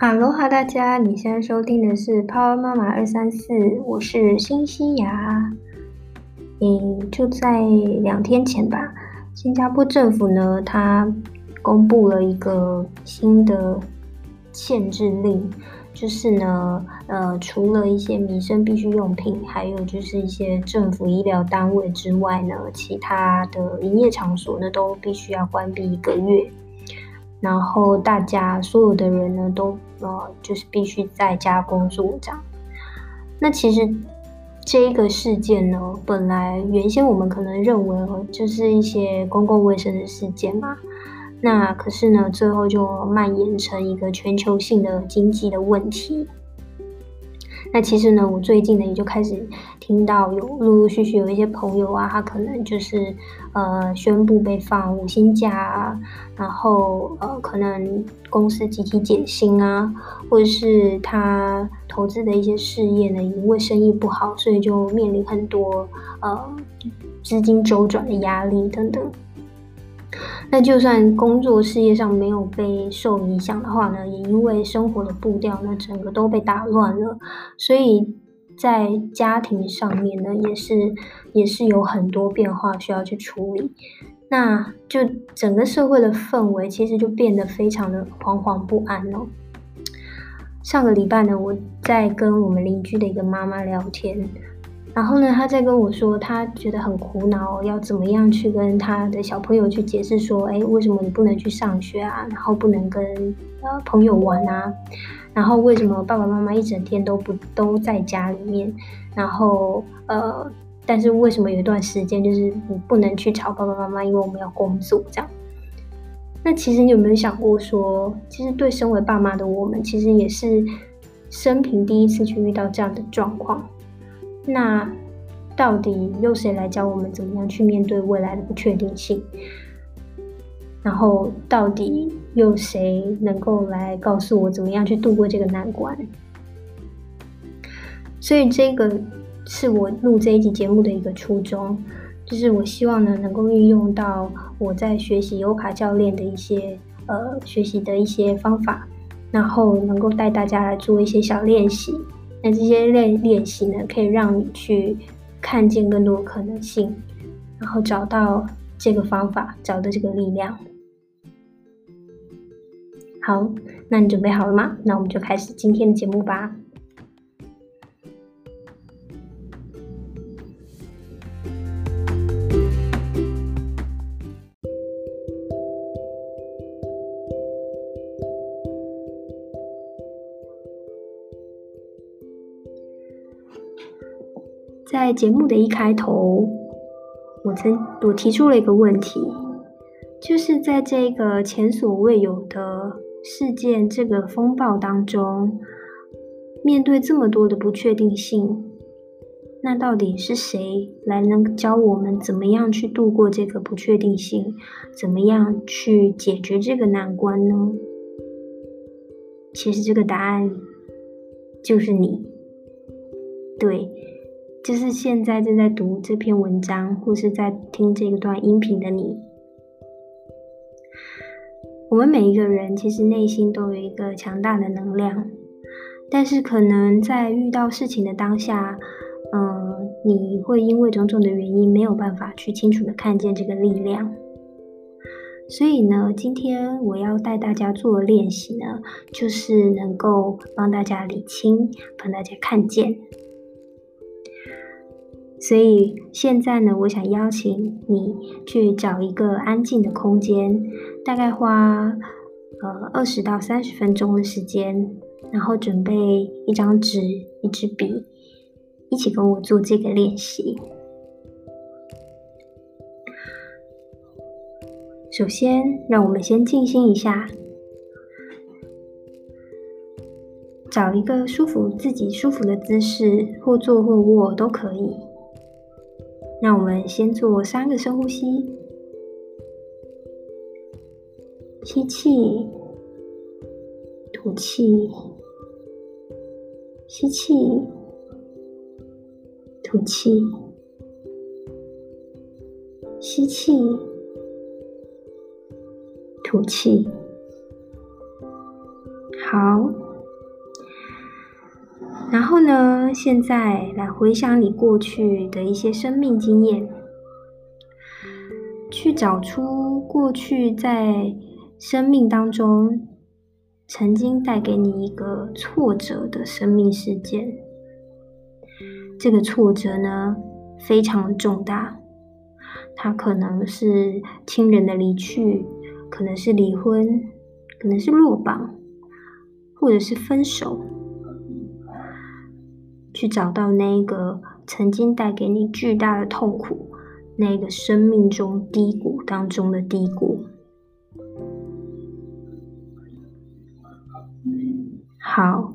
哈喽哈，大家，你现在收听的是 Power 妈妈二三四，我是新西亚。嗯，就在两天前吧，新加坡政府呢，它公布了一个新的限制令，就是呢，呃，除了一些民生必需用品，还有就是一些政府医疗单位之外呢，其他的营业场所呢，都必须要关闭一个月。然后大家所有的人呢，都呃，就是必须在家工作这样。那其实这个事件呢，本来原先我们可能认为就是一些公共卫生的事件嘛。那可是呢，最后就蔓延成一个全球性的经济的问题。那其实呢，我最近呢也就开始听到有陆陆续续有一些朋友啊，他可能就是呃宣布被放五薪假啊，然后呃可能公司集体减薪啊，或者是他投资的一些事业呢，因为生意不好，所以就面临很多呃资金周转的压力等等。那就算工作事业上没有被受影响的话呢，也因为生活的步调呢，整个都被打乱了，所以在家庭上面呢，也是也是有很多变化需要去处理。那就整个社会的氛围其实就变得非常的惶惶不安了。上个礼拜呢，我在跟我们邻居的一个妈妈聊天。然后呢，他在跟我说，他觉得很苦恼，要怎么样去跟他的小朋友去解释说，哎，为什么你不能去上学啊？然后不能跟呃朋友玩啊？然后为什么爸爸妈妈一整天都不都在家里面？然后呃，但是为什么有一段时间就是你不能去吵爸爸妈妈，因为我们要工作这样？那其实你有没有想过说，其实对身为爸妈的我们，其实也是生平第一次去遇到这样的状况。那到底由谁来教我们怎么样去面对未来的不确定性？然后到底有谁能够来告诉我怎么样去度过这个难关？所以这个是我录这一集节目的一个初衷，就是我希望呢能够运用到我在学习优卡教练的一些呃学习的一些方法，然后能够带大家来做一些小练习。那这些练练习呢，可以让你去看见更多可能性，然后找到这个方法，找到这个力量。好，那你准备好了吗？那我们就开始今天的节目吧。在节目的一开头，我曾我提出了一个问题，就是在这个前所未有的事件、这个风暴当中，面对这么多的不确定性，那到底是谁来能教我们怎么样去度过这个不确定性，怎么样去解决这个难关呢？其实这个答案就是你，对。就是现在正在读这篇文章，或是在听这一段音频的你，我们每一个人其实内心都有一个强大的能量，但是可能在遇到事情的当下，嗯，你会因为种种的原因没有办法去清楚的看见这个力量。所以呢，今天我要带大家做的练习呢，就是能够帮大家理清，帮大家看见。所以现在呢，我想邀请你去找一个安静的空间，大概花呃二十到三十分钟的时间，然后准备一张纸、一支笔，一起跟我做这个练习。首先，让我们先静心一下，找一个舒服自己舒服的姿势，或坐或卧都可以。让我们先做三个深呼吸，吸气，吐气，吸气，吐气，吸气，吐气。好。然后呢，现在来回想你过去的一些生命经验，去找出过去在生命当中曾经带给你一个挫折的生命事件。这个挫折呢，非常重大，它可能是亲人的离去，可能是离婚，可能是落榜，或者是分手。去找到那个曾经带给你巨大的痛苦，那个生命中低谷当中的低谷。好，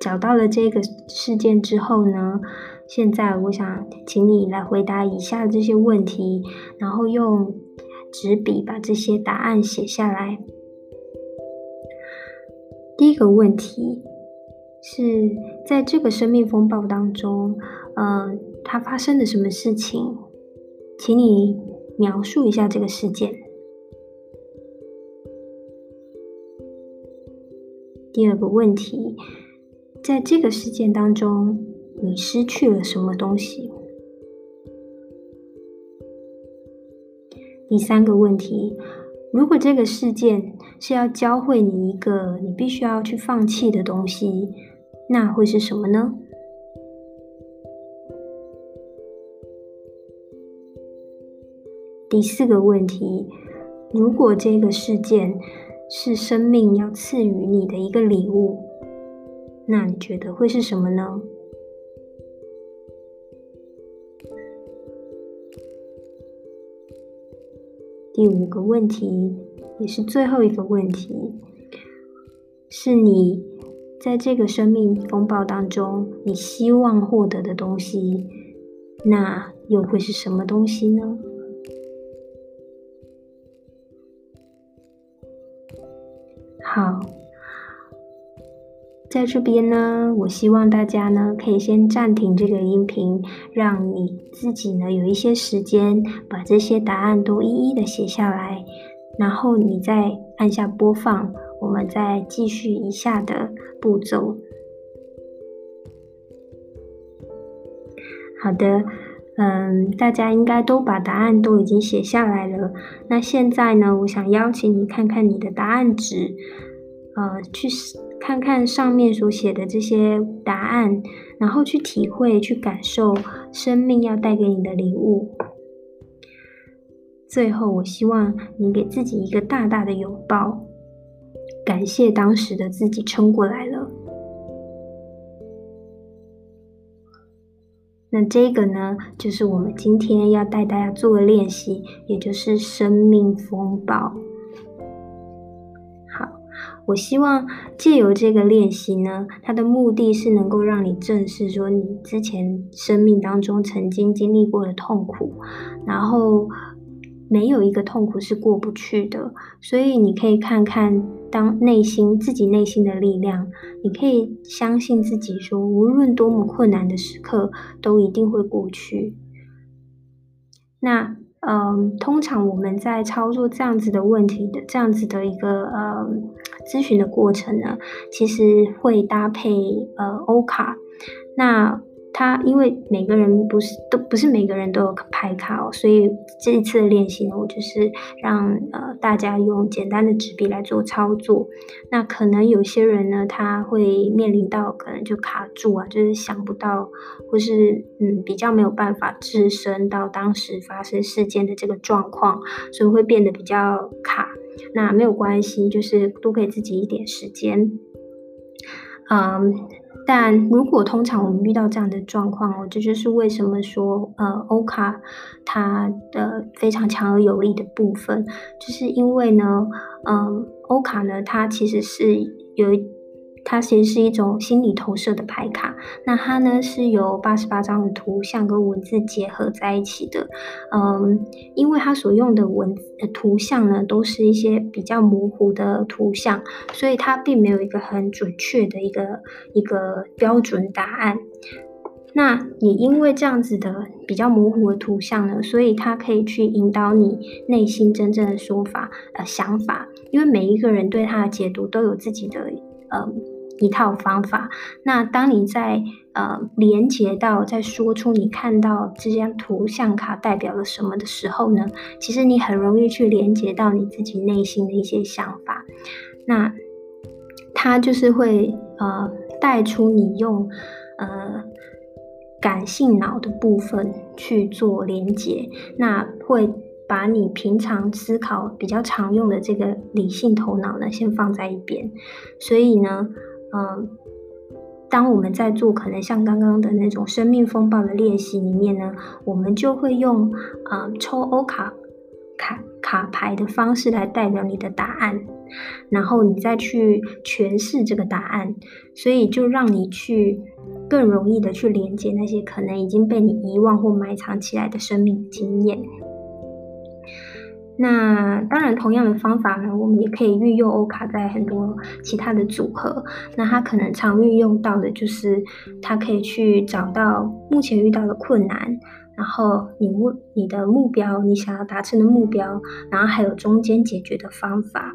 找到了这个事件之后呢，现在我想请你来回答以下这些问题，然后用纸笔把这些答案写下来。第一个问题。是在这个生命风暴当中，呃，它发生了什么事情？请你描述一下这个事件。第二个问题，在这个事件当中，你失去了什么东西？第三个问题，如果这个事件是要教会你一个你必须要去放弃的东西。那会是什么呢？第四个问题：如果这个事件是生命要赐予你的一个礼物，那你觉得会是什么呢？第五个问题，也是最后一个问题，是你。在这个生命风暴当中，你希望获得的东西，那又会是什么东西呢？好，在这边呢，我希望大家呢可以先暂停这个音频，让你自己呢有一些时间把这些答案都一一的写下来，然后你再按下播放。我们再继续以下的步骤。好的，嗯，大家应该都把答案都已经写下来了。那现在呢，我想邀请你看看你的答案纸，呃，去看看上面所写的这些答案，然后去体会、去感受生命要带给你的礼物。最后，我希望你给自己一个大大的拥抱。感谢当时的自己撑过来了。那这个呢，就是我们今天要带大家做的练习，也就是生命风暴。好，我希望借由这个练习呢，它的目的是能够让你正视说你之前生命当中曾经经历过的痛苦，然后。没有一个痛苦是过不去的，所以你可以看看当内心自己内心的力量，你可以相信自己，说无论多么困难的时刻都一定会过去。那嗯，通常我们在操作这样子的问题的这样子的一个呃咨询的过程呢，其实会搭配呃欧卡，那。他因为每个人不是都不是每个人都有牌卡哦，所以这一次的练习呢，我就是让呃大家用简单的纸笔来做操作。那可能有些人呢，他会面临到可能就卡住啊，就是想不到，或是嗯比较没有办法置身到当时发生事件的这个状况，所以会变得比较卡。那没有关系，就是多给自己一点时间，嗯。但如果通常我们遇到这样的状况哦，这就是为什么说呃欧卡它的非常强而有力的部分，就是因为呢，嗯，欧卡呢它其实是有。它其实是一种心理投射的牌卡，那它呢是由八十八张的图像跟文字结合在一起的，嗯，因为它所用的文字图像呢都是一些比较模糊的图像，所以它并没有一个很准确的一个一个标准答案。那也因为这样子的比较模糊的图像呢，所以它可以去引导你内心真正的说法呃想法，因为每一个人对它的解读都有自己的嗯。一套方法。那当你在呃连接到，在说出你看到这张图像卡代表了什么的时候呢，其实你很容易去连接到你自己内心的一些想法。那它就是会呃带出你用呃感性脑的部分去做连接，那会。把你平常思考比较常用的这个理性头脑呢，先放在一边。所以呢，嗯，当我们在做可能像刚刚的那种生命风暴的练习里面呢，我们就会用啊抽欧卡卡卡牌的方式来代表你的答案，然后你再去诠释这个答案，所以就让你去更容易的去连接那些可能已经被你遗忘或埋藏起来的生命经验。那当然，同样的方法呢，我们也可以运用欧卡在很多其他的组合。那它可能常运用到的就是，它可以去找到目前遇到的困难，然后你目你的目标，你想要达成的目标，然后还有中间解决的方法。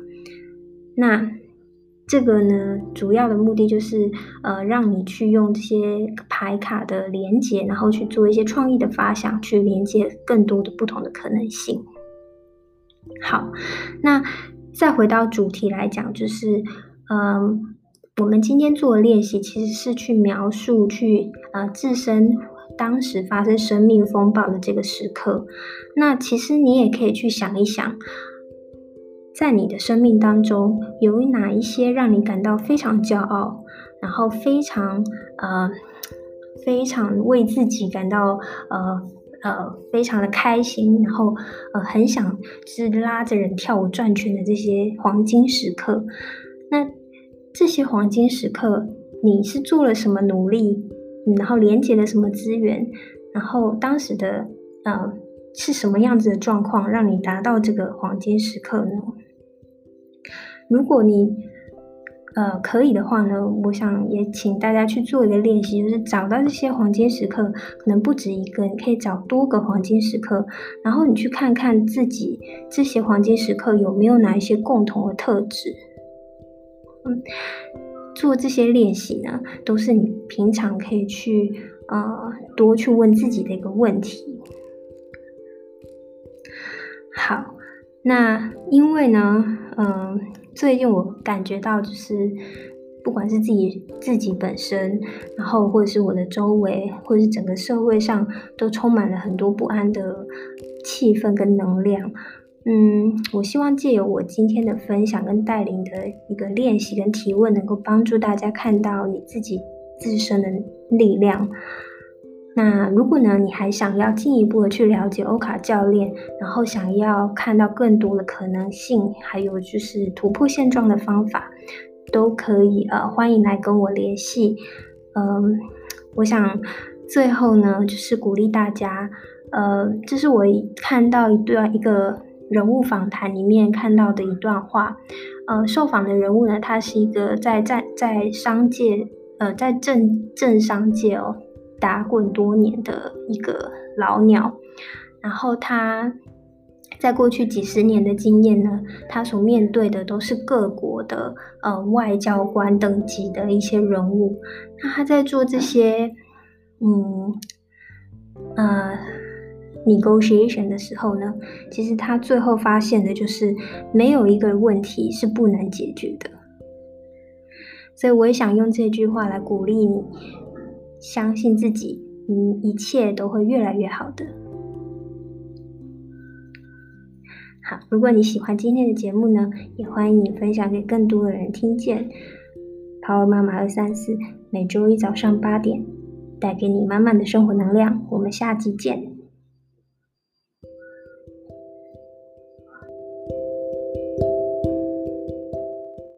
那这个呢，主要的目的就是，呃，让你去用这些牌卡的连接，然后去做一些创意的发想，去连接更多的不同的可能性。好，那再回到主题来讲，就是，嗯，我们今天做的练习其实是去描述，去呃自身当时发生生命风暴的这个时刻。那其实你也可以去想一想，在你的生命当中，有哪一些让你感到非常骄傲，然后非常呃非常为自己感到呃。呃，非常的开心，然后呃，很想是拉着人跳舞转圈的这些黄金时刻。那这些黄金时刻，你是做了什么努力？然后连接了什么资源？然后当时的呃是什么样子的状况，让你达到这个黄金时刻呢？如果你呃，可以的话呢，我想也请大家去做一个练习，就是找到这些黄金时刻，可能不止一个，你可以找多个黄金时刻，然后你去看看自己这些黄金时刻有没有哪一些共同的特质。嗯，做这些练习呢，都是你平常可以去呃多去问自己的一个问题。好，那因为呢，嗯。最近我感觉到，就是不管是自己自己本身，然后或者是我的周围，或者是整个社会上，都充满了很多不安的气氛跟能量。嗯，我希望借由我今天的分享跟带领的一个练习跟提问，能够帮助大家看到你自己自身的力量。那如果呢，你还想要进一步的去了解欧卡教练，然后想要看到更多的可能性，还有就是突破现状的方法，都可以呃欢迎来跟我联系。嗯，我想最后呢，就是鼓励大家，呃，这是我看到一段一个人物访谈里面看到的一段话。呃，受访的人物呢，他是一个在在在商界，呃，在政政商界哦。打滚多年的一个老鸟，然后他在过去几十年的经验呢，他所面对的都是各国的呃外交官等级的一些人物。那他在做这些嗯呃 negotiation 的时候呢，其实他最后发现的就是没有一个问题是不能解决的。所以我也想用这句话来鼓励你。相信自己，嗯，一切都会越来越好的。好，如果你喜欢今天的节目呢，也欢迎你分享给更多的人听见。Power 妈妈二三四，每周一早上八点，带给你满满的生活能量。我们下期见。